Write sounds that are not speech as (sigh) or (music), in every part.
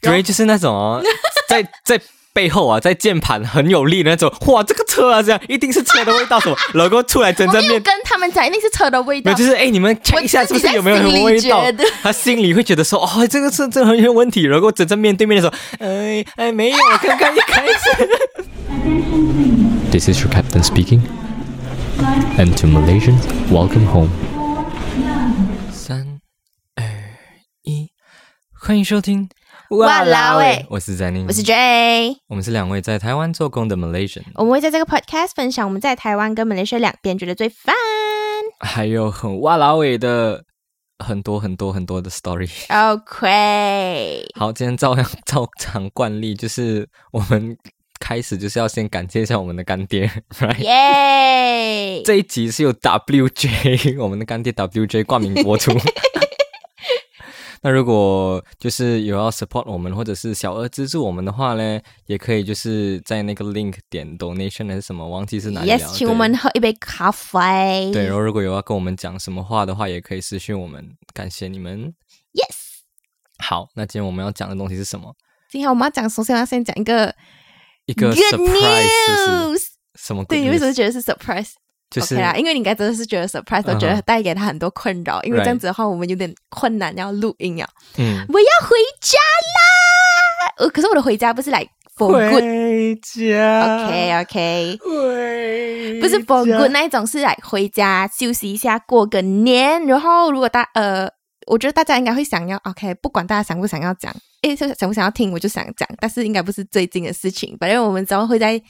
对，就是那种哦，(laughs) 在在背后啊，在键盘很有力的那种，哇，这个车啊，这样一定是车的味道，什么，(laughs) 然后出来真我没有正面。跟他们讲一定是车的味道没有，，就是哎，你们 check 一下是不是有没有什么味道？(laughs) 他心里会觉得说，哦，这个车这很有问题。然后真正面对面的时候，哎哎，没有，刚刚一开始。This is your captain speaking. And to Malaysians, welcome home. 三二一，欢迎收听。哇啦喂我是詹宁，我是 J。我们是两位在台湾做工的 Malaysian，我们会在这个 podcast 分享我们在台湾跟马来西亚两边觉得最烦。还有很哇啦尾的很多很多很多的 story。OK，好，今天照样照常惯例，就是我们开始就是要先感谢一下我们的干爹，right？耶！(laughs) 这一集是由 WJ 我们的干爹 WJ 冠名播出。(laughs) 那如果就是有要 support 我们，或者是小额资助我们的话呢，也可以就是在那个 link 点 donation 还是什么，忘记是哪里了。Yes，请我们喝一杯咖啡。对，然后如果有要跟我们讲什么话的话，也可以私讯我们，感谢你们。Yes，好，那今天我们要讲的东西是什么？今天我们要讲，首先要先讲一个一个 good surprise，是是 news。什么对，你为什么？觉得是 surprise？就是 OK 啦，因为你应该真的是觉得 surprise，我觉得带给他很多困扰，因为这样子的话，我们有点困难要录音啊。嗯，我要回家啦！呃，可是我的回家不是来 for good。回家 OK OK，回不是 for 家 good 那一种，是来回家休息一下，过个年。然后如果大呃，我觉得大家应该会想要 OK，不管大家想不想要讲，诶，就想不想要听，我就想讲，但是应该不是最近的事情。反正我们之后会在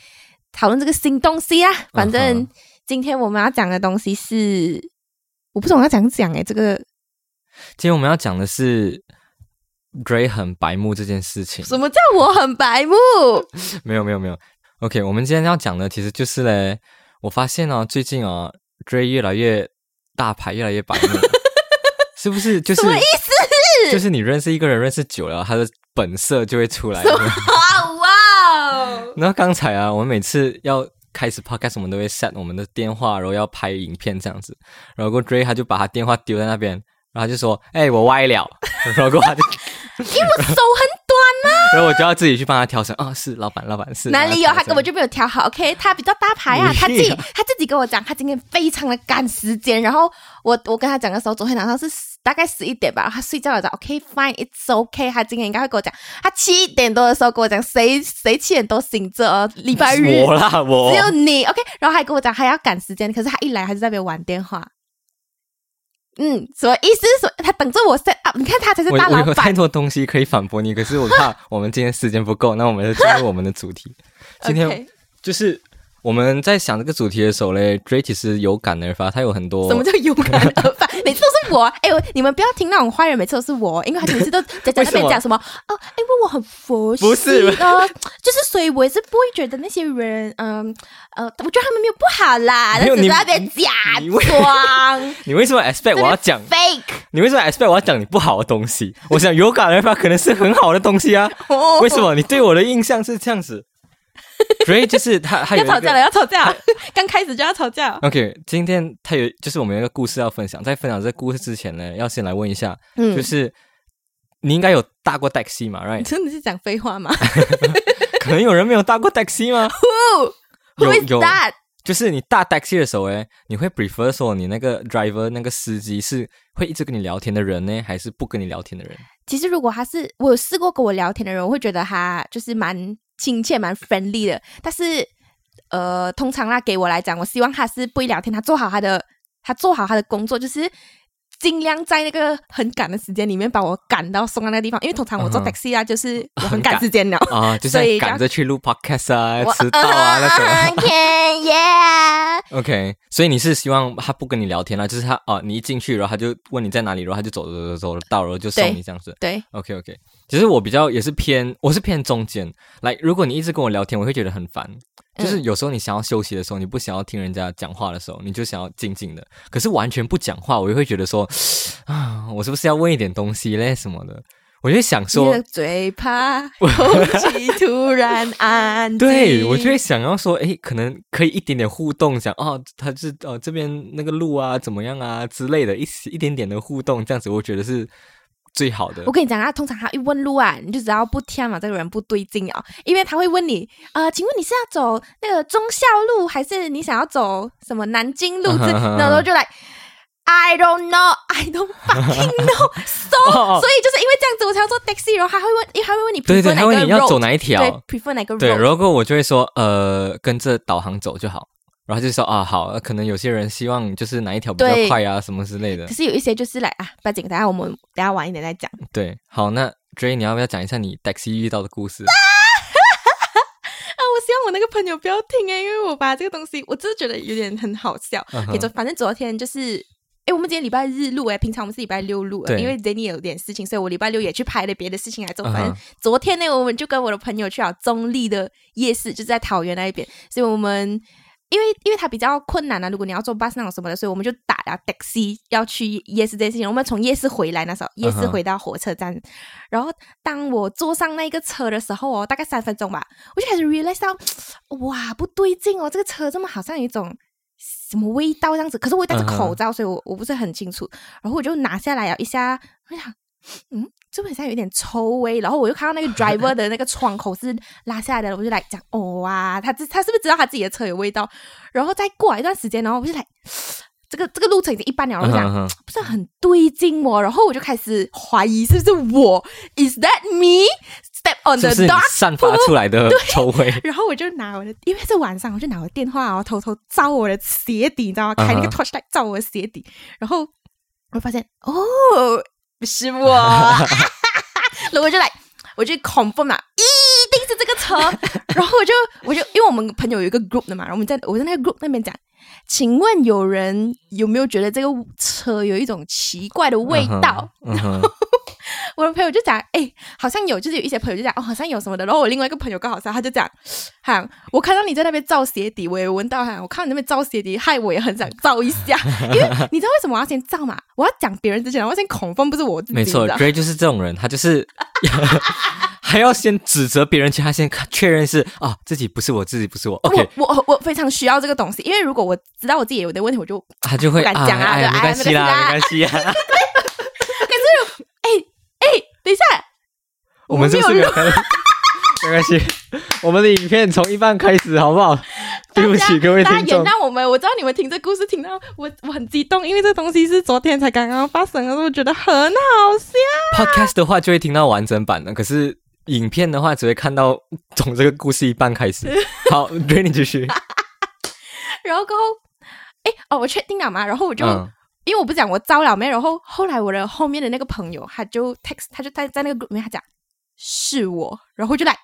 讨论这个新东西啊。反嗯正哼今天我们要讲的东西是，我不懂要怎样讲诶，这个今天我们要讲的是 Dray 很白目这件事情。什么叫我很白目？(laughs) 没有没有没有。OK，我们今天要讲的其实就是嘞，我发现哦，最近哦，Dray 越来越大牌，越来越白目，(laughs) 是不是？就是什么意思？就是你认识一个人认识久了，他的本色就会出来。哇哇哦！(laughs) 然后刚才啊，我们每次要开始 podcast，我们都会 set 我们的电话，然后要拍影片这样子。然后 Dre 他就把他电话丢在那边，然后他就说：“哎、我歪了。”然后他就，(laughs) 因为我手很。(laughs) 然后我就要自己去帮他调整。哦，是老板，老板是 (laughs) 哪里有？他根本就就没有调好。OK，他比较大牌啊，你 (laughs) 他自己他自己跟我讲，他今天非常的赶时间。然后我我跟他讲的时候，昨天晚上是大概十一点吧，他睡觉了，讲 OK。他今天应该会跟我讲，他七点多的时候跟我讲，谁谁七点多醒着哦？礼拜日我啦，我只有你 OK。然后还跟我讲还要赶时间，可是他一来还是在那边玩电话。嗯，什么意思？说他等着我 set up，你看他才是大老我有太。多东西可以反驳你，可是我怕我们今天时间不够，那我们就进入我们的主题。(laughs) 今天就是我们在想这个主题的时候嘞，Dray 其实有感而发，他有很多什么叫有感而发？(laughs) 每次都是我，哎、我你们不要听那种坏人，每次都是我，因为他每次都在在那边讲什么 (laughs) 哦，因为我很佛系不是呃，(laughs) 就是所以我也是不会觉得那些人，嗯呃我觉得他们没有不好啦，没有你但只是在那边假装你为什么 expect 我要讲？fake，你为什么 expect 我要讲你不好的东西？我想有感而发可能是很好的东西啊。哦为什么你对我的印象是这样子？Dray 就是他，他要吵架了，要吵架了，(laughs) 刚开始就要吵架。OK，今天他有就是我们有一个故事要分享，在分享这个故事之前呢，要先来问一下，嗯就是你应该有搭过 taxi 嘛，right？真的是讲废话吗 (laughs) 可能有人没有搭过 taxi 吗？？(laughs) Who 有 is 有 that？就是你搭 taxi 的时候，诶，你会 prefer 说你那个 driver 那个司机是会一直跟你聊天的人呢，还是不跟你聊天的人？其实如果他是我有试过跟我聊天的人，我会觉得他就是蛮亲切、蛮 friendly 的。但是呃，通常啦，给我来讲，我希望他是不会聊天，他做好他的，他做好他的工作，就是尽量在那个很赶的时间里面把我赶到送到那个地方。因为通常我坐 taxi 啊，就是 (laughs) 我很很赶赶时间了。啊，就是赶着去录 podcast 啊，我迟到啊那种。OK，所以你是希望他不跟你聊天了？就是他哦，你一进去，然后他就问你在哪里，然后他就走走走走到，然后就送你这样子。对，OK OK，其实我比较也是偏，我是偏中间。来，如果你一直跟我聊天，我会觉得很烦。就是有时候你想要休息的时候，你不想要听人家讲话的时候，你就想要静静的。可是完全不讲话，我又会觉得说啊，我是不是要问一点东西嘞什么的？我就想你说的，嘴巴空气突然 (laughs) 安静。对我就会想要说，诶，可能可以一点点互动，讲哦，他是哦这边那个路啊怎么样啊之类的，一一点点的互动，这样子我觉得是最好的我。跟你讲啊，通常他一问路啊，你就只要不听嘛，这个人不对劲啊，因为他会问你，呃，请问你是要走那个忠孝路，还是你想要走什么南京路？这然后就来。I don't know, I don't fucking (laughs) know. So，、哦所以就是因为这样子，我才要做 taxi，然后还会问，因为他会问你 prefer 对对，哪个他问你要 road，走哪一条，对，prefer 哪个 road，对，如果我就会说，呃，跟着导航走就好。然后就说啊，好，呃可能有些人希望就是哪一条比较快啊，什么之类的可。是有一些就是来啊，不要紧，等下我们等下晚一点再讲。对，好，那 J，你要不要讲一下你 taxi 遇到的故事？(laughs) 啊，我希望我那个朋友不要听诶，因为我把这个东西，我真的觉得有点很好笑。嗯哼给昨反正昨天就是，诶，我们今天礼拜日录诶，平常我们是礼拜六录因为 Jenny 有点事情，所以我礼拜六也去拍了别的事情来做。反正昨天呢，我们就跟我的朋友去了中立的夜市，就是在桃园那一边，所以我们。因为因为它比较困难啊，如果你要坐 bus 那种什么的，所以我们就打了 taxi 要去夜市这件事情。我们从夜市回来那时候，夜市回到火车站，然后当我坐上那个车的时候哦，大概三分钟吧，我就开始 realize 到，哇，不对劲哦，这个车这么好像有一种什么味道这样子。可是我戴着口罩，所以我我不是很清楚。然后我就拿下来了一下，我想，嗯，这好像有点臭味。然后我又看到那个 (laughs) driver 的那个窗口是拉下来的，我就来讲，哦哇，他这他是不是知道他自己的车有味道？然后再过来一段时间，然后我就来。这个这个路程已经一半了，我就讲、不是很对劲哦，然后我就开始怀疑是不是我，Is that me? Step on 是 the 不是你 dark 散发出来的臭味？然后我就拿我的，因为是晚上，我就拿我的电话，然后偷偷照我的鞋底，你知道吗？开那个嗯 torchlight 照我的鞋底，然后我发现哦，不是我，(laughs) 然后我就来，我就 confirm 嘛，一定是这个车。然后我就我就因为我们朋友有一个 group 的嘛，然后我们在我在那个 group 那边讲，请问有人有没有觉得这个车有一种奇怪的味道？嗯哼，嗯哼我的朋友就讲，哎、好像有，就是有一些朋友就讲，哦，好像有什么的。然后我另外一个朋友刚好是，他就讲，哈，我看到你在那边照鞋底，我也闻到，哈，我看到你那边照鞋底，害我也很想照一下，因为你知道为什么我要先照嘛？我要讲别人之前，我要先恐风，不是我自己，没错你知道，J 就是这种人，他就是 (laughs) 还要先指责别人，其他先看确认是啊自己不是我自己不是我，OK，我我我非常需要这个东西，因为如果我知道我自己有的问题，我就他就会不敢讲啊没关系啦，没没关系啊，哎，(laughs) 等一下，我们是不是没有开？(laughs) 没关系，我们的影片从一半开始，好不好？对不起各位大家原，谅我们，我知道你们听这故事听到我我很激动，因为这东西是昨天才刚刚发生的，我觉得很好笑。podcast 的话就会听到完整版的，可是影片的话只会看到从这个故事一半开始。(laughs) 好 j 你继续。(laughs) 然后过后，哎哦，我确定了嘛？然后我就、嗯因为我不是讲我招了没，然后后来我的后面的那个朋友他就 text，他就在在那个 group 里面他讲是我，然后就来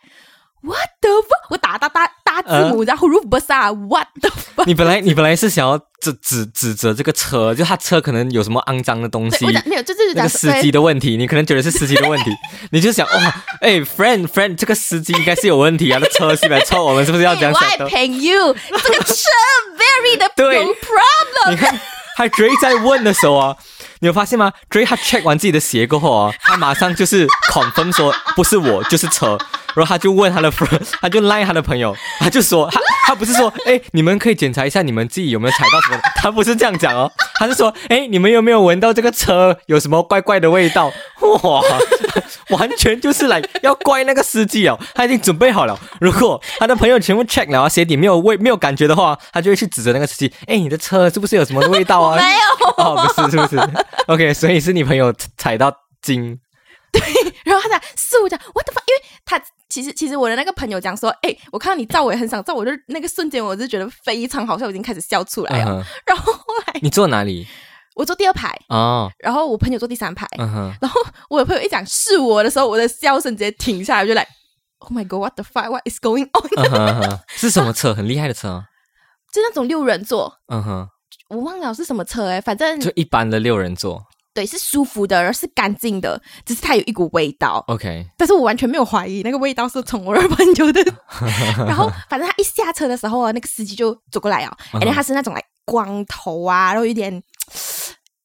what the fuck，我打大大大字母，然后 roof bus 啊，what the fuck，你本来你本来是想要指指指责这个车，就他车可能有什么肮脏的东西对，我，讲没有，就就是讲那个司机的问题，你可能觉得是司机的问题，(laughs) 你就想哇，哎，friend friend，这个司机应该是有问题啊，那车是来臭我们，是不是要这样想的？pay you，这个车 very 的 (laughs) 对。有 problem，你看，还追在问的时候啊，你有发现吗？Dray 他 check 完自己的鞋过后啊，他马上就是 confirm 说不是我就是车，然后他就问他的 friend，(laughs) 他就赖他的朋友，他就说他他不是说哎你们可以检查一下你们自己有没有踩到什么，他不是这样讲哦，他是说哎你们有没有闻到这个车有什么怪怪的味道？哇，完全就是来要怪那个司机哦，他已经准备好了，如果他的朋友全部 check 了啊，鞋底没有味没有感觉的话，他就会去指责那个司机，哎你的车是不是有什么味道啊？没有。哦，不是，是不是 (laughs) OK，所以是你朋友踩到金，对然后他讲是我讲 what the fuck，因为他其实其实我的那个朋友讲说，哎、我看到你照我也很想照，我就那个瞬间我就觉得非常好笑，我已经开始笑出来了。然后后来你坐哪里？我坐第二排，哦，然后我朋友坐第三排，嗯哼，然后我的朋友一讲是我的时候，我的笑声直接停下来，我就来，Oh my god，what the fuck，what is going on？(laughs) 是什么车？很厉害的车啊，(laughs) 就那种六人座，嗯哼，我忘了是什么车哎、反正就一般的六人座对是舒服的，然后是干净的，只是它有一股味道。，OK，但是我完全没有怀疑那个味道是从我的朋友的。然后反正他一下车的时候啊，那个司机就走过来啊，嗯而且他是那种来光头啊，然后有点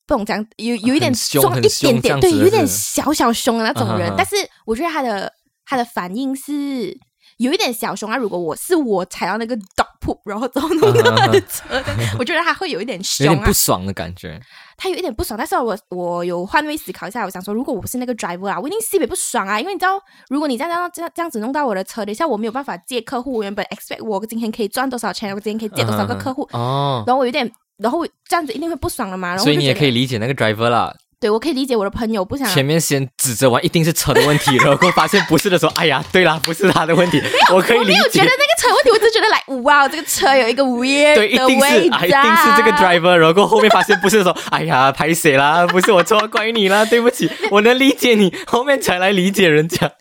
不懂讲，有有一点很凶壮一点点，对，有点小小凶的那种人。但是我觉得他的他的反应是有一点小凶啊。如果我是我踩到那个 dog poop，然后之后弄到他的车，(laughs) 我觉得他会有一点有凶啊点不，爽的感觉。他有一点不爽。但是我我有换位思考一下，我想说，如果我是那个 driver 啊，我一定特别不爽啊，因为你知道，如果你这样这样这样子弄到我的车，等一下我没有办法接客户，我原本 expect 我今天可以赚多少钱，我今天可以接多少个客户，哦，然后我有点，然后这样子一定会不爽了嘛。然后所以你也可以理解那个 driver 啦。对我可以理解我的朋友不想前面先指责完一定是车的问题，然后发现不是的时候，哎呀，对啦，不是他的问题，我可以理解我没有觉得。那个车有问题，我只觉得来，哇，这个车有一个 weird 对，一定是啊，一定是这个 driver，然后后面发现不是的时候，哎呀，拍谁啦？不是我错，怪你啦，对不起，我能理解你，后面才来理解人家。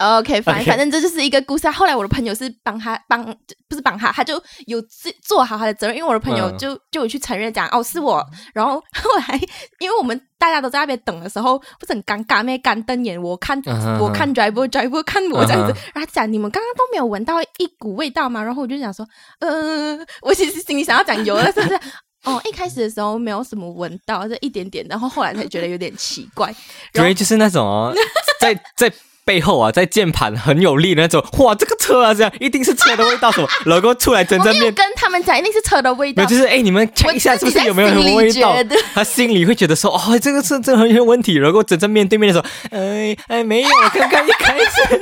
OK，反反正这就是一个故事啊。后来我的朋友是帮他帮，不是帮他，他就有自做好他的责任，因为我的朋友嗯就、就有去承认讲哦是我，然后 (laughs) 后来因为我们大家都在那边等的时候，不是很尴尬咩？干瞪眼，我看、嗯我看 driver，driver 看我这样子，嗯然后他讲你们刚刚都没有闻到一股味道吗？然后我就想说，呃，我其实心里想要讲有，但是。哦，一开始的时候没有什么闻到，这一点点，然后后来才觉得有点奇怪。然后对，就是那种哦，在 (laughs) 在背后啊，在键盘很有力的那种，哇，这个车啊，这样一定是车的味道什么，(laughs) 然后出来真正面。跟他们讲一定是车的味道就是哎，你们 check 一下是不是有没有什么味道？他心里会觉得说，哦，这个是这很有问题。然后真正面对面的时候，哎哎，没有，刚刚一开始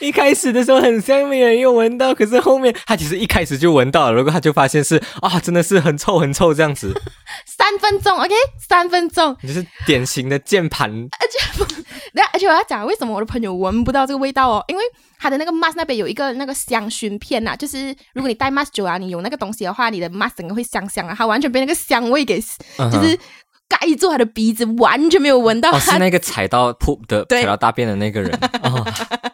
(laughs) 一开始的时候很像没人有闻到，可是后面他其实一开始就闻到了，然后他就发现是啊，真的是很臭很臭这样子，(laughs) 三分钟，OK，三分钟。你就是典型的键盘而且而且我要讲为什么我的朋友闻不到这个味道哦，因为他的那个 mask 那边有一个那个香薰片呐、就是如果你戴 mask 久啊，你有那个东西的话，你的 mask 整个会香香啊，他完全被那个香味给就是盖住他的鼻子，完全没有闻到是那个踩到噗的踩到大便的那个人哦，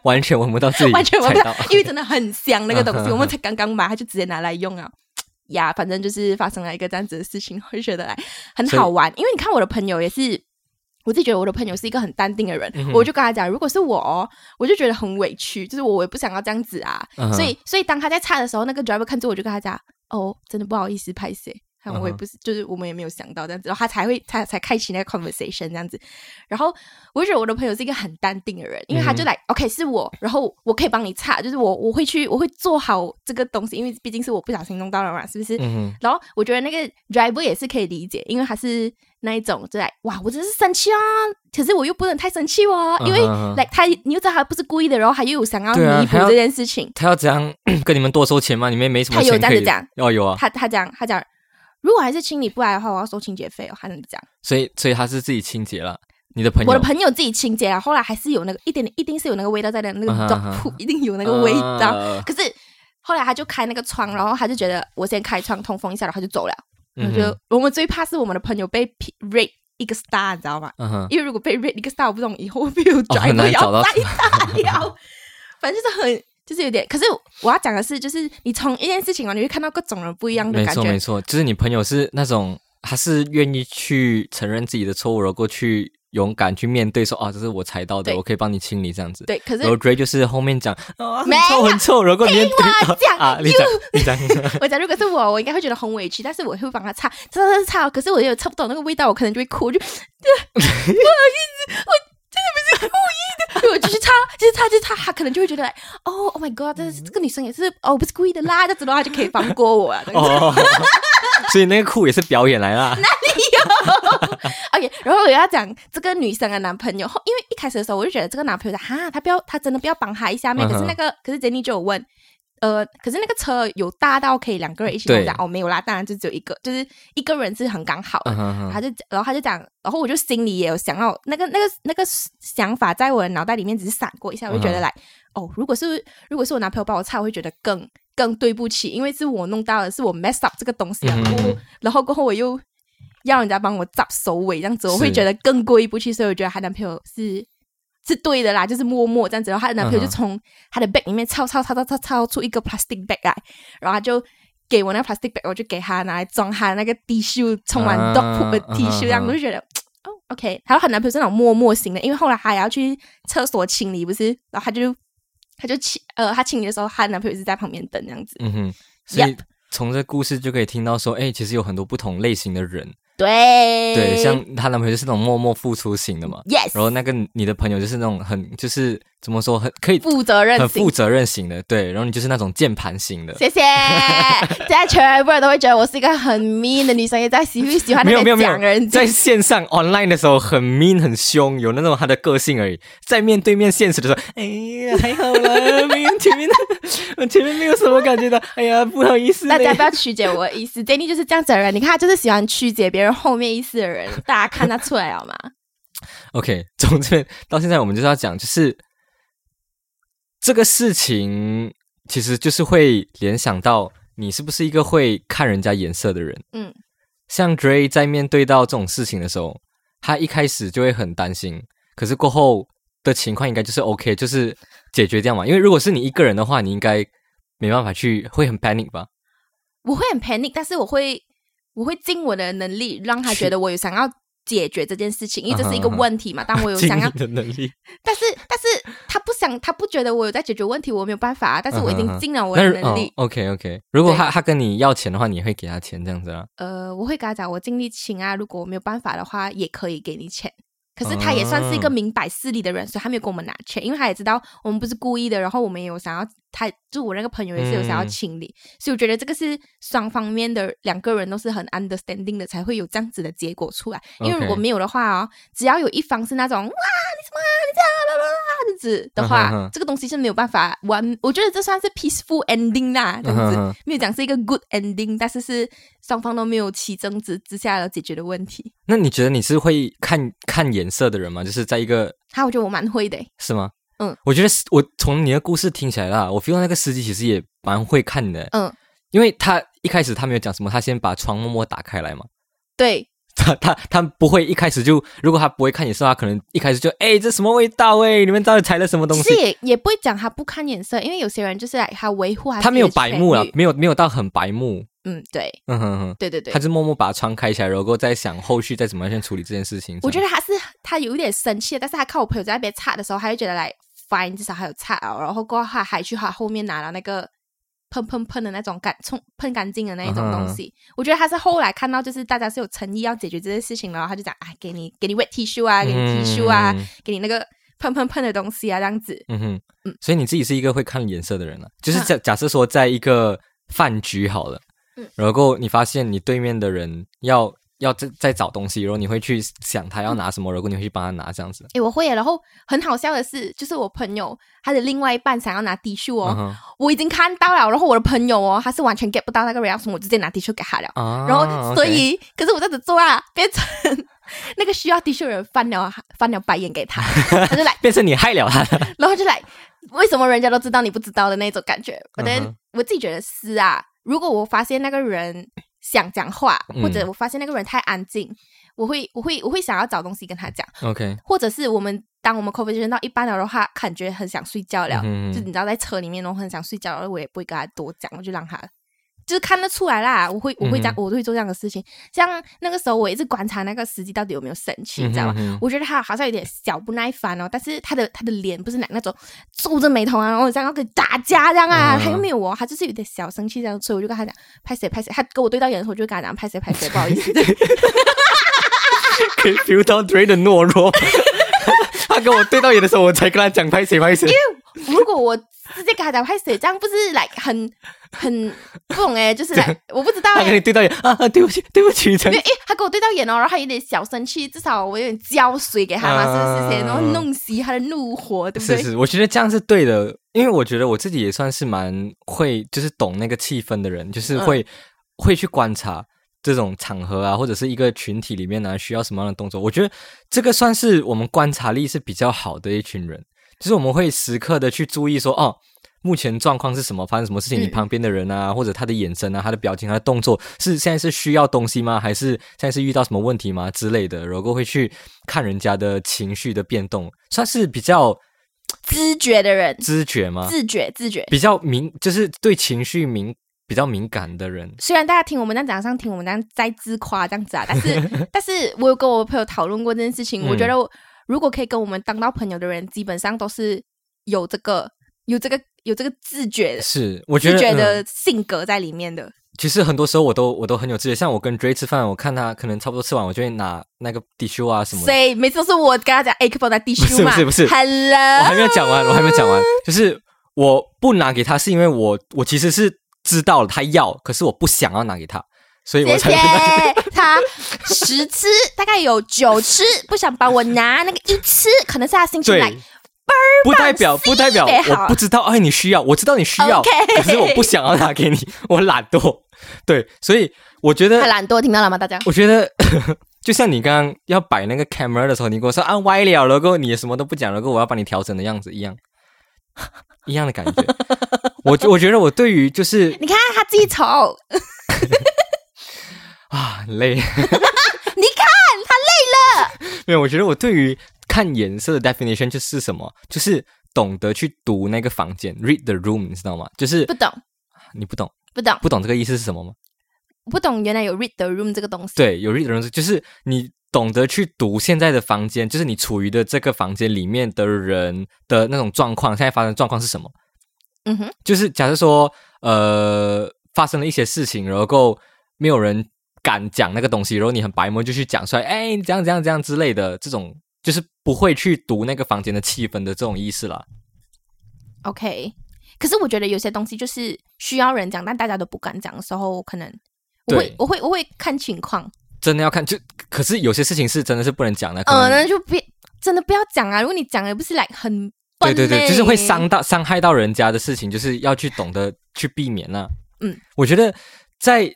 完全闻不到自己 (laughs) 完全闻不到，因为真的很香那个东西，嗯我们才刚刚买，他就直接拿来用啊。呀，反正就是发生了一个这样子的事情，我就觉得来很好玩。因为你看我的朋友也是，我自己觉得我的朋友是一个很淡定的人，嗯我就跟他讲，如果是我哦，我就觉得很委屈，就是我也不想要这样子啊。嗯所以，所以当他在擦的时候，那个 driver 看着我就跟他讲，哦，真的不好意思，拍谁。看我也不是，就是我们也没有想到这样子，然后他才会他才开启那个 conversation 这样子。然后我就觉得我的朋友是一个很淡定的人，因为他就嗯来、OK 是我，然后我可以帮你擦，就是我我会去我会做好这个东西，因为毕竟是我不小心弄到了嘛，是不是？嗯然后我觉得那个 driver 也是可以理解，因为他是那一种就来哇，我真是生气啊，可是我又不能太生气哦，因为来、他你又知道他不是故意的，然后他又有想要弥补这件事情，他要怎样 (clears throat) 跟你们多收钱吗？你们也没什么他有这样子讲，哦有啊，他他讲他讲，如果还是清理不来的话，我要收清洁费哦，还能这样。所以所以他是自己清洁了。你的朋友，我的朋友自己清洁啊，后来还是有那个一点点，一定是有那个味道在的，那个嗯哼 dog 嗯 poop 一定有那个味道。呃可是后来他就开那个窗，然后他就觉得我先开窗通风一下，然后他就走了。我觉得嗯哼我们最怕是我们的朋友被 p- rate 一个 star，你知道吗？因为如果被 rate 一个 star，我不懂以后会不会有哦 driver 很难找到要再打掉。反正就是很，就是有点。可是我要讲的是，就是你从一件事情哦，你会看到各种人不一样的感觉。错没错，就是你朋友是那种他是愿意去承认自己的错误，然后去勇敢去面对说，啊，这是我踩到的，我可以帮你清理这样子。对，可是然后 Dray 就是后面讲啊，很没臭很臭，然后你讲你讲，(laughs) 我讲，如果是我，我应该会觉得很委屈，但是我会帮他擦，擦擦擦擦。可是我有擦不懂那个味道，我可能就会哭，我就不好意思，我真的不是故意的，我继续插，继续插，继续插，他可能就会觉得，哦，Oh my God，这这个女生也是，哦，不是故意的啦，这样子的话就可以放过我啊。(laughs) 所以那个酷也是表演来啦。(laughs) 那里有 (laughs) OK，然后我要讲这个女生的男朋友，后因为一开始的时候我就觉得这个男朋友哈，他不要，他真的不要帮他一下咩？嗯哼可是那个，可是 Jenny 就有问，呃，可是那个车有大到可以两个人一起对弄讲哦，没有啦，当然就只有一个，就是一个人是很刚好的。他就然后他就讲，然后我就心里也有想要那个那个那个想法，在我的脑袋里面只是闪过一下，我就觉得嗯来、哦，如果是如果是我男朋友帮我擦，我会觉得更更对不起，因为是我弄到的，是我 mess up 这个东西然后然后过后我又要人家帮我扎首尾这样子，我会觉得更过意不去，所以我觉得她男朋友是。是对的啦，就是默默这样子，然后她的男朋友就从她的 bag 里面抄抄抄抄抄抄出一个 plastic bag 来，然后他就给我那个 plastic bag，我就给他拿来装他那个 T 恤，充满啊 dog poop 的 T 恤，这样我就觉得哦 OK。还有她男朋友是那种默默型的，因为后来她也要去厕所清理，不是，然后她就她就清呃，她清理的时候，她男朋友是在旁边等这样子。嗯哼，所以从这故事就可以听到说，哎，其实有很多不同类型的人，对。对，像她男朋友就是那种默默付出型的嘛，Yes，然后那个你的朋友就是那种很就是怎么说，很可以负责任型很负。责任型的，对，然后你就是那种键盘型的，谢谢，(laughs) 现在全部人都会觉得我是一个很 mean 的女生，也在喜欢喜欢那边没有没有没有讲人，在。线上 online 的时候很 mean 很凶，有那种他的个性而已。在面对面现实的时候，哎呀还好啦，(laughs) 没有前面的，前面没有什么感觉的。哎呀不好意思，大家不要曲解我的意思 d a n n y 就是这样子的人。你看，他就是喜欢曲解别人后面意思的人，大家看他出来了吗？(laughs) OK，从这边到现在，我们就是要讲，就是这个事情，其实就是会联想到你是不是一个会看人家颜色的人。嗯，像 Dray 在面对到这种事情的时候，他一开始就会很担心，可是过后的情况应该就是 OK，就是解决掉嘛。因为如果是你一个人的话，你应该没办法去，会很 panic 吧？我会很 panic，但是我会我会尽我的能力让他觉得我有想要解决这件事情，因为这是一个问题嘛。但我有 (laughs) 想要，的能力。(laughs) 但是但是他不想，他不觉得我有在解决问题，我没有办法啊。但是我已经尽了我的能力。哦、OK OK，如果他他跟你要钱的话，你会给他钱这样子啊？呃，我会跟他讲，我尽力请啊，如果我没有办法的话，也可以给你钱。可是他也算是一个哦明摆事理的人，所以他没有跟我们拿钱，因为他也知道我们不是故意的，然后我们也有想要，他就我那个朋友也是有想要嗯清理，所以我觉得这个是双方面的两个人都是很 understanding 的，才会有这样子的结果出来。因为如果没有的话哦，只要有一方是那种哇你什么啊你这样啦啦啦这样子的话，这个东西是没有办法完，我觉得这算是 peaceful ending 啦，这样子。没有讲是一个 good ending，但是是双方都没有起争执之下而解决的问题。那你觉得你是会看看颜色的人吗？就是在一个哈，我觉得我蛮会的欸，是吗？嗯，我觉得是我从你的故事听起来啦，我 feel 到那个司机其实也蛮会看的，嗯，因为他一开始他没有讲什么，他先把窗默默打开来嘛。对，(laughs) 他他他不会一开始就，如果他不会看颜色，他可能一开始就，哎，这什么味道？哎，你们到底踩了什么东西？其实也也不会讲他不看颜色，因为有些人就是来他维护他他没有白目啊没有没有到很白目，嗯，对嗯哼哼，对对对他，就默默把窗开起来，然后再想后续再怎么样去处理这件事情。我觉得他是他有一点生气，但是他看我朋友在那边擦的时候，他就觉得来 fine，至少还有菜哦，然后过后他还去他后面拿了那个喷喷喷的那种干冲喷干净的那一种东西。我觉得他是后来看到就是大家是有诚意要解决这件事情，然后他就讲啊，给你给你 wet tissue 啊，给你 tissue 啊，嗯给你那个喷喷喷的东西啊，这样子。嗯哼，嗯。所以你自己是一个会看颜色的人了、就是啊假假设说在一个饭局好了，嗯。然后你发现你对面的人要要在在找东西，然后你会去想他要拿什么，然后你会去帮他拿这样子。诶，我会耶。然后很好笑的是，就是我朋友他的另外一半想要拿 T 恤哦，我已经看到了。然后我的朋友哦，他是完全 get 不到那个 reaction，我直接拿 T 恤给他了。啊，然后所以，可是我这样子做啊，变成那个需要 T 恤的人翻了翻了白眼给他，他就来，(laughs) 变成你害了他。(laughs) 然后就来，为什么人家都知道你不知道的那种感觉？我的、嗯哼我自己觉得是啊，如果我发现那个人想讲话，嗯或者我发现那个人太安静，我会我会我会想要找东西跟他讲。OK，或者是我们当我们 conversation 到一半了的话，感觉很想睡觉了，嗯就你知道在车里面，然后很想睡觉了，我也不会跟他多讲，我就让他。就是看得出来啦，我会我会这样，嗯我会做这样的事情。像那个时候，我一直观察那个司机到底有没有生气，你知道吗？我觉得他好像有点小不耐烦哦，但是他的他的脸不是那那种皱着眉头啊，然后这样要跟打架这样啊，嗯他又没有哦，他就是有点小生气这样，所以我就跟他讲拍谁拍谁，他跟我对到眼的时候，我就跟他讲拍谁拍谁，不好意思。(laughs) 可以 feel 到 Dray 的懦弱。(laughs) 他跟我对到眼的时候，我才跟他讲拍谁拍谁。如果我直接给他讲拍谁，这样不是来很很不懂哎，(laughs) 就是来我不知道哎他跟你，对到眼啊，啊对不起，对不起，这样因为诶他跟我对到眼哦，然后他有点小生气，至少我有点浇水给他嘛，是不是？然后弄熄他的怒火，对不对？是是，我觉得这样是对的，因为我觉得我自己也算是蛮会，就是懂那个气氛的人，就是会、会去观察这种场合啊，或者是一个群体里面呢、需要什么样的动作。我觉得这个算是我们观察力是比较好的一群人，就是我们会时刻的去注意说，哦。目前状况是什么？发生什么事情？嗯你旁边的人啊，或者他的眼神啊，他的表情、他的动作，是现在是需要东西吗？还是现在是遇到什么问题吗？之类的，然后会去看人家的情绪的变动，算是比较知觉的人，知觉吗？自觉自觉。比较敏，就是对情绪敏比较敏感的人。虽然大家听我们这样讲，像听我们这样在自夸这样子啊，但是 (laughs) 但是我有跟我朋友讨论过这件事情，嗯我觉得我如果可以跟我们当到朋友的人，基本上都是有这个有这个有这个自觉的是，我觉得自觉嗯的性格在里面的。其实很多时候我都我都很有自觉，像我跟 Dray 吃饭，我看他可能差不多吃完，我就会拿那个 tissue 啊什么的。谁每次都是我跟他讲，哎，可不可以拿 T 不是恤嘛？不是不是 Hello，我还没有讲完，我还没有讲完，就是我不拿给他，是因为我我其实是知道了他要，可是我不想要拿给他，所以我谢才谢 (laughs) 他十次大概有九次不想帮我拿，那个一次可能是他心情对来。。不代表不代表我不知道，哎，你需要，我知道你需要可是我不想要拿给你，我懒惰。对，所以我觉得他懒惰，听到了吗？大家我觉得 (laughs) 就像你刚刚要摆那个 camera 的时候，你跟我说啊歪了，然后你也什么都不讲，然后我要帮你调整的样子一样，一样的感觉。我我觉得我对于就是 (laughs) 你看他记仇，啊很累，(laughs) 你看他累了。(laughs) 没有，我觉得我对于看颜色的 definition 就是什么，就是懂得去读那个房间，read the room，你知道吗？就是不懂，你不懂，不懂，不懂这个意思是什么吗？不懂，原来有 read the room 这个东西。对，有 read the room，就是你懂得去读现在的房间，就是你处于的这个房间里面的人的那种状况，现在发生的状况是什么？嗯哼，就是假设说，呃，发生了一些事情，然后没有人敢讲那个东西，然后你很白目就去讲出来，哎，你这样这样这样之类的，这种就是不会去读那个房间的气氛的这种意思啦。OK。可是我觉得有些东西就是需要人讲，但大家都不敢讲的时候，可能我会我会我会看情况。真的要看，就可是有些事情是真的是不能讲的，可能、呃，那就别真的不要讲啊！如果你讲了，不是来很对对对，就是会伤到伤害到人家的事情，就是要去懂得去避免呐、嗯，我觉得在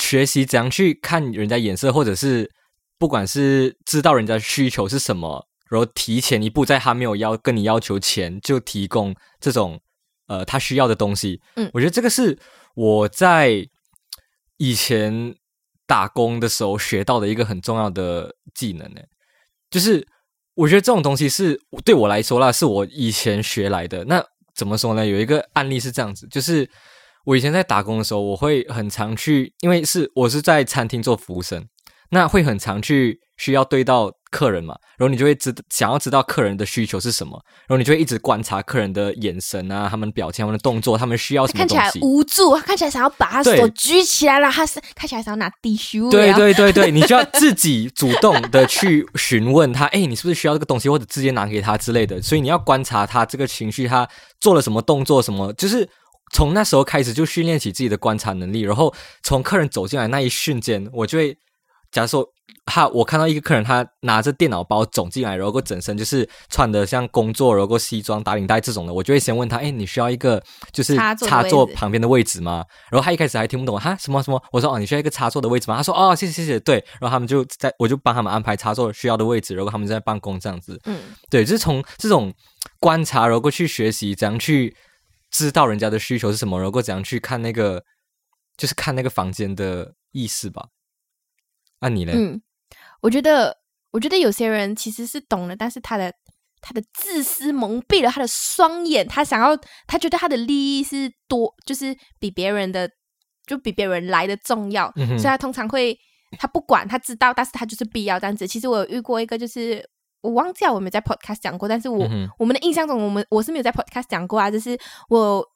学习怎样去看人家眼色，或者是不管是知道人家需求是什么，然后提前一步，在他没有要跟你要求前就提供这种呃他需要的东西。嗯我觉得这个是我在以前打工的时候学到的一个很重要的技能呢，就是我觉得这种东西是对我来说啦，是我以前学来的。那怎么说呢？有一个案例是这样子，就是我以前在打工的时候，我会很常去，因为是我是在餐厅做服务生，那会很常去需要对到客人嘛，然后你就会知想要知道客人的需求是什么，然后你就会一直观察客人的眼神啊、他们表情、他们的动作、他们需要什么看起来东西。无助，他看起来想要把他手举起来了，他是看起来想要拿地书。对对对对，(laughs) 你就要自己主动的去询问他，哎，你是不是需要这个东西，或者直接拿给他之类的。所以你要观察他这个情绪，他做了什么动作，什么，就是从那时候开始就训练起自己的观察能力。然后从客人走进来那一瞬间，我就会，假如说他我看到一个客人，他拿着电脑包走进来，然后整身就是穿的像工作，然后西装打领带这种的，我就会先问他，哎，你需要一个就是插座旁边的位置吗？然后他一开始还听不懂，哈什么什么，我说哦，你需要一个插座的位置吗？他说哦，谢谢谢谢，对，然后他们就在我就帮他们安排插座需要的位置，然后他们在办公这样子，嗯，对，就是从这种观察，然后去学习怎样去知道人家的需求是什么，然后怎样去看那个就是看那个房间的意思吧。那、你呢？嗯，我觉得，我觉得有些人其实是懂的，但是他的他的自私蒙蔽了他的双眼，他想要，他觉得他的利益是多，就是比别人的，就比别人来的重要，嗯所以他通常会，他不管，他知道，但是他就是必要这样子。其实我有遇过一个，就是我忘记了我有没有在 podcast 讲过，但是我、嗯我们的印象中，我们我是没有在 podcast 讲过啊，就是我。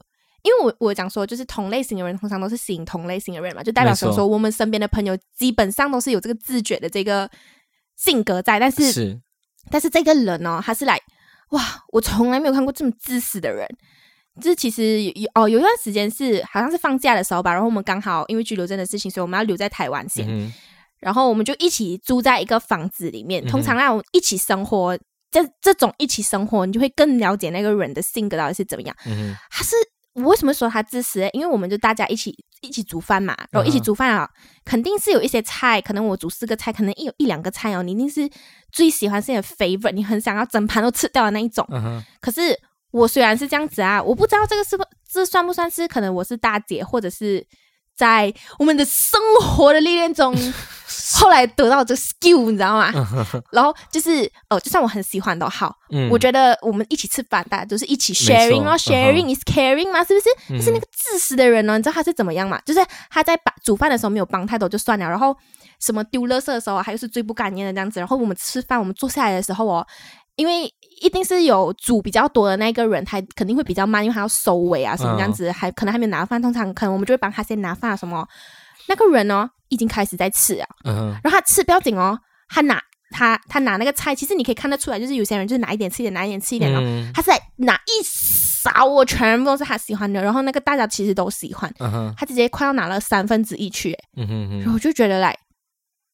因为我我讲说，就是同类型的人通常都是吸引同类型的人嘛，就代表说说我们身边的朋友基本上都是有这个自觉的这个性格在，但是是但是这个人哦，他是来哇，我从来没有看过这么自私的人。就是其实有有哦，有一段时间是好像是放假的时候吧，然后我们刚好因为居留证的事情，所以我们要留在台湾先，然后我们就一起住在一个房子里面。通常那种一起生活，这这种一起生活，你就会更了解那个人的性格到底是怎么样。嗯他是我为什么说他自私？因为我们就大家一起一起煮饭嘛，然后一起煮饭啊，肯定是有一些菜，可能我煮四个菜，可能一有一两个菜哦，你一定是最喜欢是你的 favorite，你很想要整盘都吃掉的那一种。嗯可是我虽然是这样子啊，我不知道这个是不这算不算是可能我是大姐，或者是在我们的生活的历练中，后来得到这个 skill，你知道吗？然后就是呃，就算我很喜欢都好，嗯我觉得我们一起吃饭，大家都是一起 sharing 哦嗯哼，sharing is caring 嘛，是不是？嗯但是那个自私的人呢，你知道他是怎么样嘛？就是他在把煮饭的时候没有帮太多就算了，然后什么丢垃圾的时候啊，他又是最不干净的这样子。然后我们吃饭，我们坐下来的时候哦，因为一定是有煮比较多的那个人，他肯定会比较慢，因为他要收尾啊什么这样子，还可能还没有拿饭。通常可能我们就会帮他先拿饭啊什么。那个人呢，已经开始在吃啊，嗯，然后他吃不要紧哦，他拿他他拿那个菜，其实你可以看得出来，就是有些人就是拿一点吃一点，拿一点吃一点哦。嗯。他是在拿一勺哦，全部都是他喜欢的，然后那个大家其实都喜欢，嗯，他直接快要拿了三分之一去，嗯哼哼，然后我就觉得来，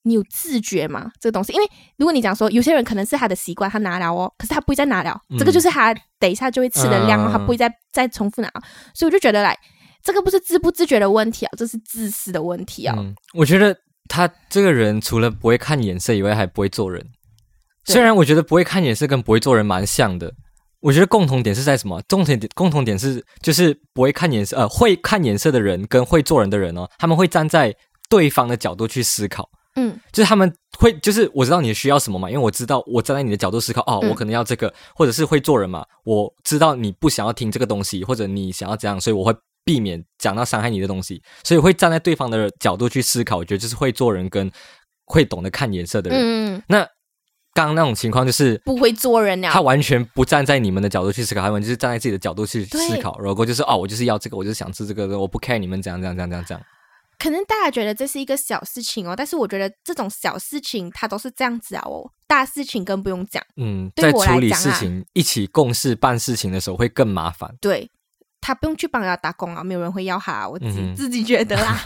你有自觉吗？这个东西，因为如果你讲说有些人可能是他的习惯，他拿了哦，可是他不会再拿了，嗯这个就是他等一下就会吃的量，嗯他不会再再重复拿，所以我就觉得来，这个不是自不自觉的问题啊，这是自私的问题啊。嗯，我觉得他这个人除了不会看颜色以外，还不会做人。虽然我觉得不会看颜色跟不会做人蛮像的，我觉得共同点是在什么？共同点共同点是就是不会看颜色，呃，会看颜色的人跟会做人的人哦，他们会站在对方的角度去思考。嗯就是他们会，就是我知道你需要什么嘛，因为我知道我站在你的角度思考，哦，嗯我可能要这个，或者是会做人嘛，我知道你不想要听这个东西，或者你想要怎样，所以我会避免讲到伤害你的东西，所以会站在对方的角度去思考，我觉得就是会做人跟会懂得看颜色的人。嗯，嗯那刚刚那种情况就是。不会做人了。他完全不站在你们的角度去思考，他们就是站在自己的角度去思考，然后就是哦，我就是要这个，我就是想吃这个，我不 care 你们怎样怎样怎样怎样怎样。可能大家觉得这是一个小事情哦，但是我觉得这种小事情它都是这样子啊哦，大事情更不用讲。嗯，对我在处理事情、一起共事办事情的时候会更麻烦。对他不用去帮人家打工啊，没有人会要他啊、我自自己觉得啦。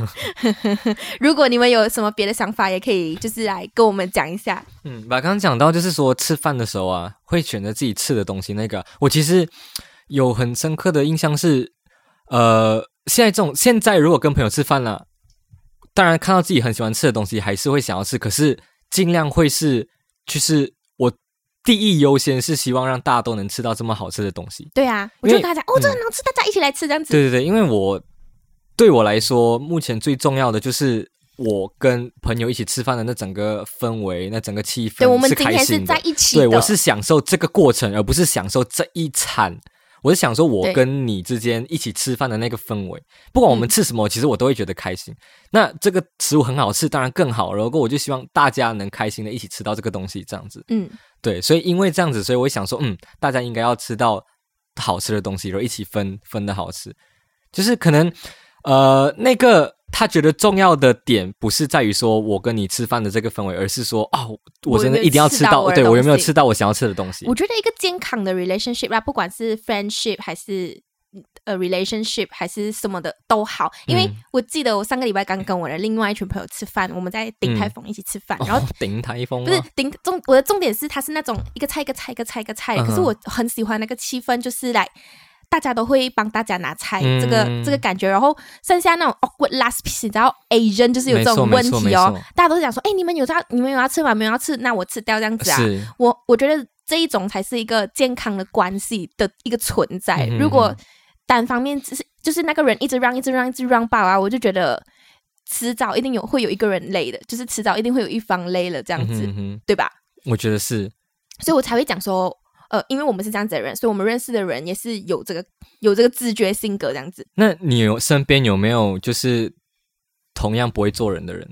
(laughs) 如果你们有什么别的想法，也可以就是来跟我们讲一下。嗯，把刚刚讲到就是说吃饭的时候啊，会选择自己吃的东西。那个我其实有很深刻的印象是，呃，现在这种现在如果跟朋友吃饭了，当然看到自己很喜欢吃的东西，还是会想要吃，可是尽量会是就是我第一优先是希望让大家都能吃到这么好吃的东西。对啊，我就跟他讲，哦，这很好吃，大家一起来吃这样子。对对对，因为我对我来说，目前最重要的就是我跟朋友一起吃饭的那整个氛围，那整个气氛对，我们是今天是开心的在。一起的。对，我是享受这个过程，而不是享受这一餐。我是想说我跟你之间一起吃饭的那个氛围，不管我们嗯吃什么，其实我都会觉得开心。那这个食物很好吃，当然更好。如果我就希望大家能开心的一起吃到这个东西，这样子。嗯，对，所以因为这样子，所以我想说，嗯，大家应该要吃到好吃的东西，然后一起分分的好吃。就是可能呃，那个他觉得重要的点不是在于说我跟你吃饭的这个氛围，而是说哦，我真的一定要吃到，对我有没有吃到我想要吃的东西。我？觉得一个健康的 relationship 啦，不管是 friendship 还是呃 relationship 还是什么的都好，因为嗯。我记得我上个礼拜刚跟我的另外一群朋友吃饭，我们在鼎泰丰一起吃饭，然后哦顶台风不是吗？顶重，我的重点是它是那种一个菜一个菜一个菜一个菜，嗯。可是我很喜欢那个气氛，就是来大家都会帮大家拿菜，这个嗯这个感觉。然后剩下那种 awkward last piece，你知道 Asian 就是有这种问题哦，大家都是讲说，哎，你们有要你们有要吃吗？没有要吃，那我吃掉这样子啊。我我觉得这一种才是一个健康的关系的一个存在。嗯如果单方面只是就是那个人一直让一直让一直让爆啊，我就觉得迟早一定有会有一个人累的，就是迟早一定会有一方累了这样子，嗯哼哼对吧？我觉得是，所以我才会讲说，呃，因为我们是这样子的人，所以我们认识的人也是有这个有这个自觉性格这样子。那你有身边有没有就是同样不会做人的人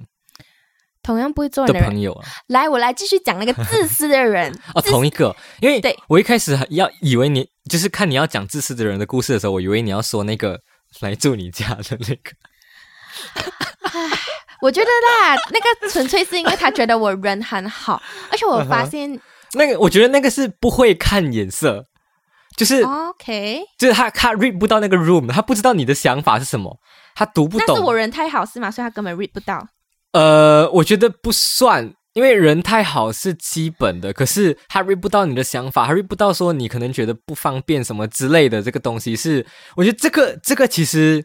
同样不会做的人的人，朋友啊？来，我来继续讲那个自私的人。(laughs) 哦，同一个，因为对我一开始要以为你就是看你要讲自私的人的故事的时候，我以为你要说那个来住你家的那个，我觉得啦，那个纯粹是因为他觉得我人很好，而且我发现、那个我觉得那个是不会看眼色，就是、OK，就是他他 read 不到那个 room，他不知道你的想法是什么，他读不懂。那是我人太好是吗？所以他根本 read 不到。呃，我觉得不算，因为人太好是基本的，可是他 read 不到你的想法，他 read 不到说你可能觉得不方便什么之类的，这个东西是，我觉得这个这个其实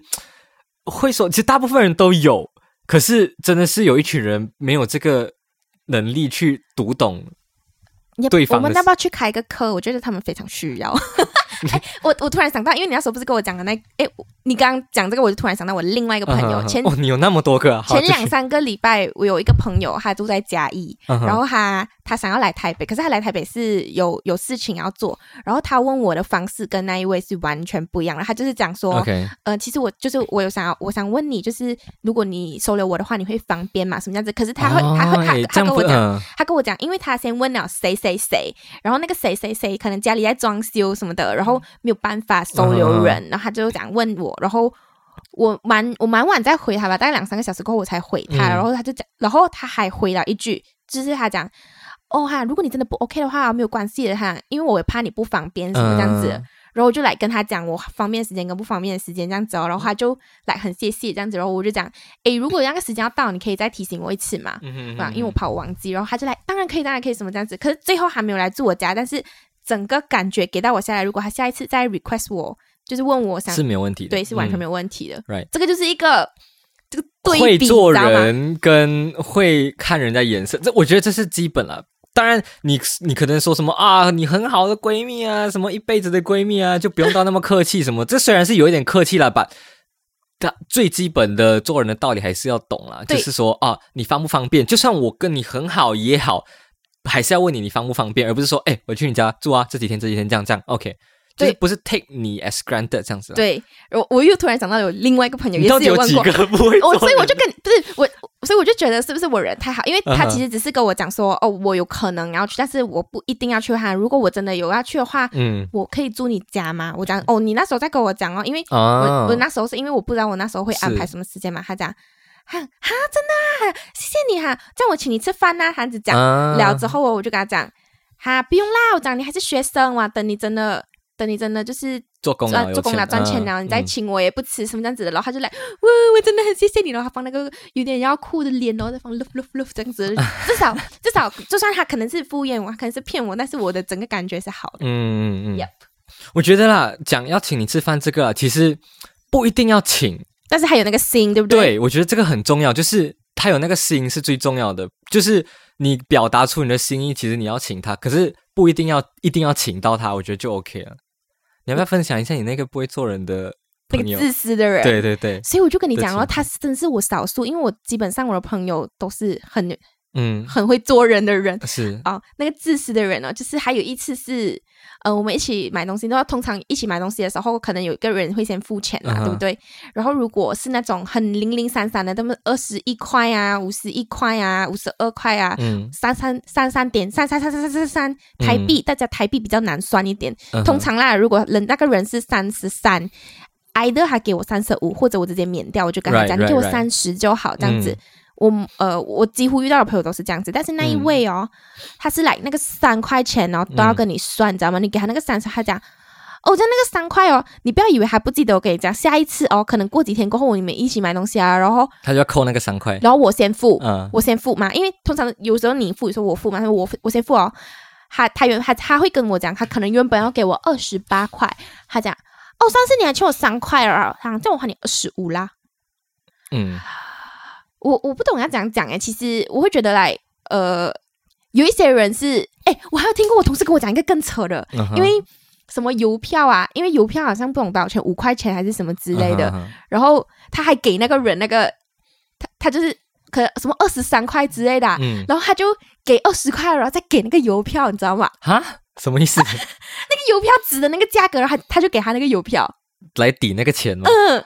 会说，其实大部分人都有，可是真的是有一群人没有这个能力去读懂。也对方的我们要不要去开个课？我觉得他们非常需要。(laughs) 哎，我我突然想到，因为你那时候不是跟我讲的那，哎，我你刚刚讲这个，我就突然想到我另外一个朋友，前哦，你有那么多个啊，前两三个礼拜，我有一个朋友，他住在嘉义，然后他他想要来台北，可是他来台北是有有事情要做，然后他问我的方式跟那一位是完全不一样的。他就是讲说呃，其实我就是我有想要，我想问你，就是如果你收留我的话，你会方便吗？什么样子？可是他会，他会，他他跟我讲，嗯他跟我讲，因为他先问了谁谁谁，然后那个谁谁谁可能家里在装修什么的，然后没有办法收留人，然后他就讲问我，然后我蛮我蛮晚再回他吧，大概两三个小时过后我才回他，嗯然后他就讲，然后他还回了一句，就是他讲。哦哈，如果你真的不 OK 的话，没有关系的哈，因为我也怕你不方便什么这样子，嗯然后我就来跟他讲我方便的时间跟不方便的时间这样子哦，然后他就来很谢谢这样子，然后我就讲，诶，如果那个时间要到，你可以再提醒我一次嘛，嗯哼啊，因为我怕我忘记，然后他就来，当然可以，当然可以，什么这样子。可是最后还没有来住我家，但是整个感觉给到我下来，如果他下一次再 request 我，就是问我想是没有问题的，对，是完全嗯没有问题的。right 这个就是一个这个对比，会做？人跟会看人家眼色，这我觉得这是基本了。当然你，你可能说什么啊，你很好的闺蜜啊，什么一辈子的闺蜜啊，就不用到那么客气什么。(laughs) 这虽然是有一点客气了吧，但最基本的做人的道理还是要懂啦。就是说啊，你方不方便？就算我跟你很好也好，还是要问你你方不方便，而不是说哎，我去你家住啊，这几天这几天这样这样，OK，就是对不是 take 你 as granted 这样子啦。对，我我又突然想到有另外一个朋友你也到底有问过，个 (laughs) 不会做我人？所以我就跟不是我，所以我就觉得是不是我人太好？因为他其实只是跟我讲说，哦，我有可能要去，但是我不一定要去哈。如果我真的有要去的话，嗯我可以住你家吗？我讲哦，你那时候在跟我讲哦，因为我、啊我那时候是因为我不知道我那时候会安排什么时间嘛。他讲哈哈，真的、啊，谢谢你哈、这样我请你吃饭呐、韩子讲、啊聊之后，我就跟他讲哈，不用啦，我讲你还是学生哇，等你真的。等你真的就是做工了做工了钱赚钱了，嗯你再嗯请我也不吃什么这样子的，然后他就来，哇，我真的很谢谢你，然后他放那个有点要哭的脸，然后再放 love love love 这样子，(laughs) 至少至少就算他可能是敷衍我，可能是骗我，但是我的整个感觉是好的。嗯嗯嗯 Yep 我觉得啦，讲要请你吃饭这个啊，其实不一定要请。但是还有那个心，对不对？对，我觉得这个很重要，就是他有那个心是最重要的，就是你表达出你的心意，其实你要请他，可是不一定要一定要请到他，我觉得就 OK 了。你要不要分享一下你那个不会做人的？那个自私的人。对对对，所以我就跟你讲了，的情况他真是我少数，因为我基本上我的朋友都是很嗯，很会做人的人。(laughs) 是，哦，那个自私的人呢，就是还有一次是，呃，我们一起买东西，都要通常一起买东西的时候，可能有一个人会先付钱嘛，嗯对不对？然后如果是那种很零零散散的，那么二十一块啊，五十一块啊，五十二块啊，嗯，三三三三点三三三三三三三台币，大家台币比较难算一点。嗯通常啦，如果人那个人是三十三，either 他给我三十五，或者我直接免掉，我就跟他 Right, 讲，你给我.三十就好，这样子。嗯我呃，我几乎遇到的朋友都是这样子，但是那一嗯位哦，他是来那个三块钱哦，都要跟你算，你知道吗？你给他那个三十，他讲。哦，就那个三块哦，你不要以为还不记得，我跟你讲，下一次哦，可能过几天过后你们一起买东西啊，然后他就要扣那个三块，然后我先付，嗯我先付嘛，因为通常有时候你付，有时候我付嘛，他说我付我先付哦。他他原他他会跟我讲，他可能原本要给我二十八块，他讲哦，上次你还欠我三块了，他讲这样我还你二十五啦。嗯 (sighs) 我我不懂要怎样讲哎，其实我会觉得来呃，有一些人是哎，我还有听过我同事跟我讲一个更扯的，因为什么邮票啊，因为邮票好像不懂多少钱，五块钱还是什么之类的，然后他还给那个人那个他他就是可能什么二十三块之类的啊、嗯，然后他就给二十块，然后再给那个邮票，你知道吗？哈，什么意思？(laughs) 那个邮票值的那个价格，然后他他就给他那个邮票，来抵那个钱吗？嗯，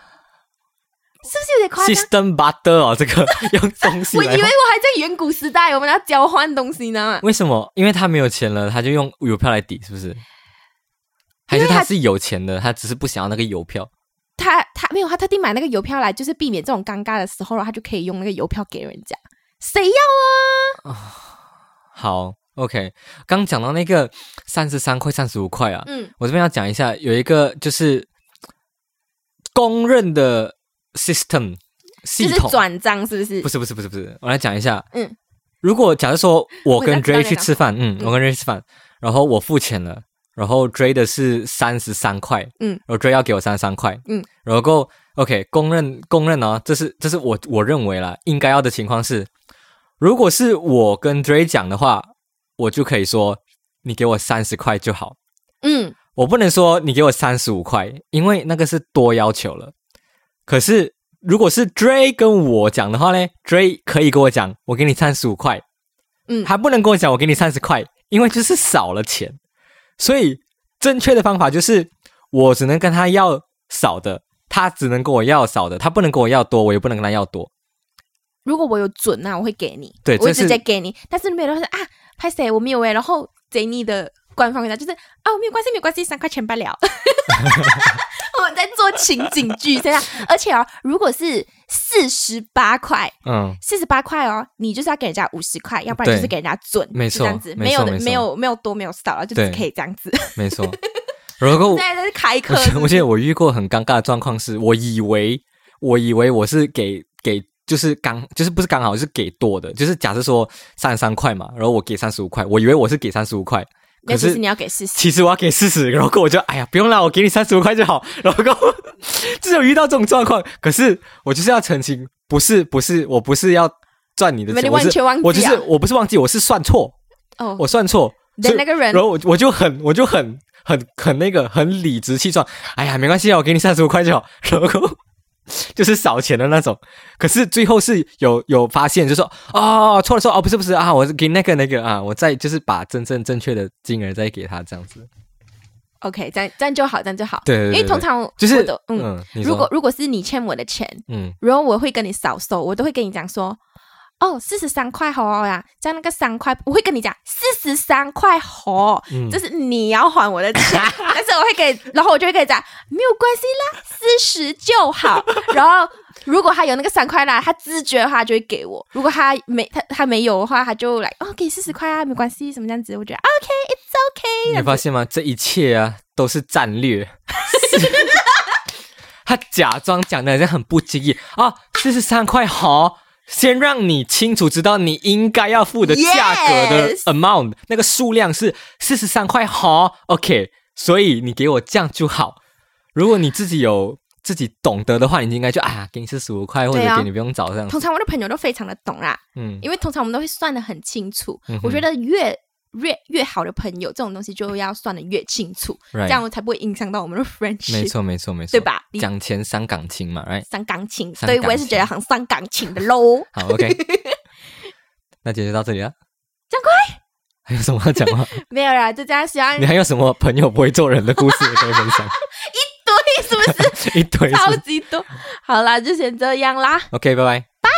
是不是有点夸张？？System butter 哦，这个 (laughs) 用东西我以为我还在远古时代，我们要交换东西呢。为什么？因为他没有钱了，他就用邮票来抵，是不是？还是他他是有钱的，他只是不想要那个邮票？他他没有，他特地买那个邮票来，就是避免这种尴尬的时候，然后他就可以用那个邮票给人家。谁要啊？好，OK。刚讲到那个三十三块、三十五块啊，嗯我这边要讲一下，有一个就是公认的 system 系统，转账是不是？不是不是不是不是，我来讲一下。嗯，如果假如说我跟我知道 Dray 去吃饭，嗯，嗯。我跟 Dray 吃饭，然后我付钱了，然后 Dray 的是三十三块，嗯，然后 Dray 要给我三十三块，嗯，然后够 OK 公认公认哦，这是这是我我认为啦，应该要的情况是，如果是我跟 Dray 讲的话，我就可以说你给我三十块就好，嗯，我不能说你给我三十五块，因为那个是多要求了。可是如果是 Dray 跟我讲的话呢，Dray 可以跟我讲，我给你三十五块，嗯他不能跟我讲我给你三十块，因为就是少了钱。所以正确的方法就是我只能跟他要少的，他只能跟我要少的，他不能跟我要多，我也不能跟他要多。如果我有准啊，我会给你，我会对这是直接给你。但是没有的话是啊，拍谁我没有诶，然后 Jenny 的官方回答就是啊，没有关系，没有关系，三块钱罢了。(laughs) 我们在做情景剧，这样，(laughs) 而且哦，如果是四十八块，嗯，四十八块哦，你就是要给人家五十块，要不然就是给人家准，没错这样子，没有的，没有没有多没有少了，就只可以这样子。没错。如果我现在在开课我，记得我遇过很尴尬的状况是，我以为我以为我是给给就是刚就是不是刚好是给多的，就是假设说三十三块嘛，然后我给三十五块，我以为我是给三十五块，那其实你要给四十。其实我要给四十，然后我就哎呀不用啦，我给你三十五块就好，然后只 (laughs) 有遇到这种状况，可是我就是要澄清，不是不是我不是要赚你的你钱，我是我就是啊。我不是忘记，我是算错，哦，我算错，的那个人然后我我就很我就很很很那个很理直气壮，哎呀没关系啊，我给你三十五块就好，然后就是少钱的那种。可是最后是有有发现，就说哦错了错了哦不是不是啊，我是给那个那个啊，我再就是把真正正确的金额再给他这样子。OK，这样这样就好，这样就好。对对对因为通常就是嗯，嗯，如果如果是你欠我的钱，嗯然后我会跟你少收，我都会跟你讲说，哦，四十三块好呀，这样那个三块，我会跟你讲四十三块好，嗯这是你要还我的钱，(laughs) 但是我会给，然后我就会跟你讲，没有关系啦，四十就好。(laughs) 然后如果他有那个三块啦，他自觉的话就会给我；如果他没他他没有的话，他就来哦，给四十块啊，没关系，什么这样子，我觉得 OK，it's OK。你发现吗？这一切啊都是战略。(laughs) 他假装讲的好像很不经意啊，四十三块好，先让你清楚知道你应该要付的价格的 amount，那个数量是四十三块好，OK，所以你给我这样就好。如果你自己有自己懂得的话，你应该就哎呀，给你四十五块，或者给你不用找这样子通。常我的朋友都非常的懂啦，嗯，因为通常我们都会算的很清楚。嗯我觉得越越越好的朋友，这种东西就要算的越清楚 Right 这样才不会影响到我们的 friendship。没，错没错没错，对吧你讲钱伤感情嘛，right？伤感情，所以我也是感觉得很伤感情的喽。(laughs) 好，OK，(laughs) 那今天就到这里了。掌柜，(laughs) 还有什么要讲吗？没有啦，就这样，希望你还有什么朋友不会做人的故事也可以分享？一堆，是不是一堆超级多？好啦，就先这样啦。OK，拜拜拜。